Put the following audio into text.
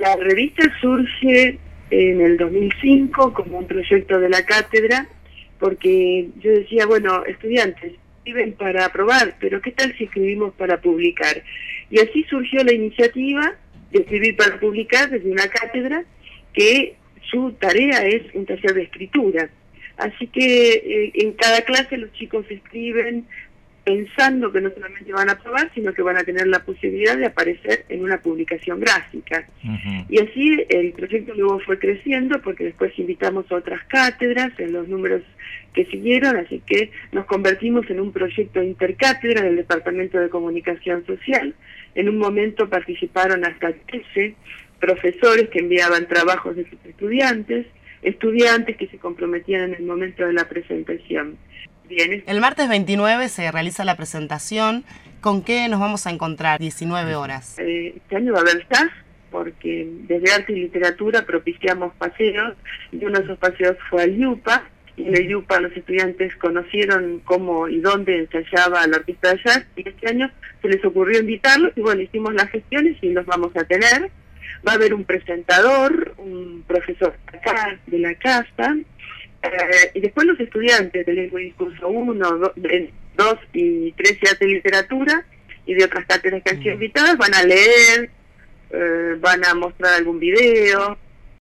La revista surge en el 2005 como un proyecto de la cátedra, porque yo decía, bueno, estudiantes, escriben para aprobar, pero ¿qué tal si escribimos para publicar? Y así surgió la iniciativa de escribir para publicar desde una cátedra que su tarea es un taller de escritura. Así que eh, en cada clase los chicos escriben pensando que no solamente van a aprobar, sino que van a tener la posibilidad de aparecer en una publicación gráfica. Y así el proyecto luego fue creciendo porque después invitamos a otras cátedras en los números que siguieron, así que nos convertimos en un proyecto intercátedra del Departamento de Comunicación Social. En un momento participaron hasta 13 profesores que enviaban trabajos de sus estudiantes, estudiantes que se comprometían en el momento de la presentación. Bien. El martes 29 se realiza la presentación. ¿Con qué nos vamos a encontrar? 19 horas. Eh, este año va a haber SAS, porque desde Arte y Literatura propiciamos paseos, y uno de esos paseos fue al Yupa, y en el Yupa los estudiantes conocieron cómo y dónde ensayaba la artista de jazz, y este año se les ocurrió invitarlos, y bueno, hicimos las gestiones y los vamos a tener va a haber un presentador, un profesor acá de la casa, eh, y después los estudiantes de lengua y discurso 1, 2 y 3 de literatura y de otras cátedras que han sido invitadas van a leer, eh, van a mostrar algún video,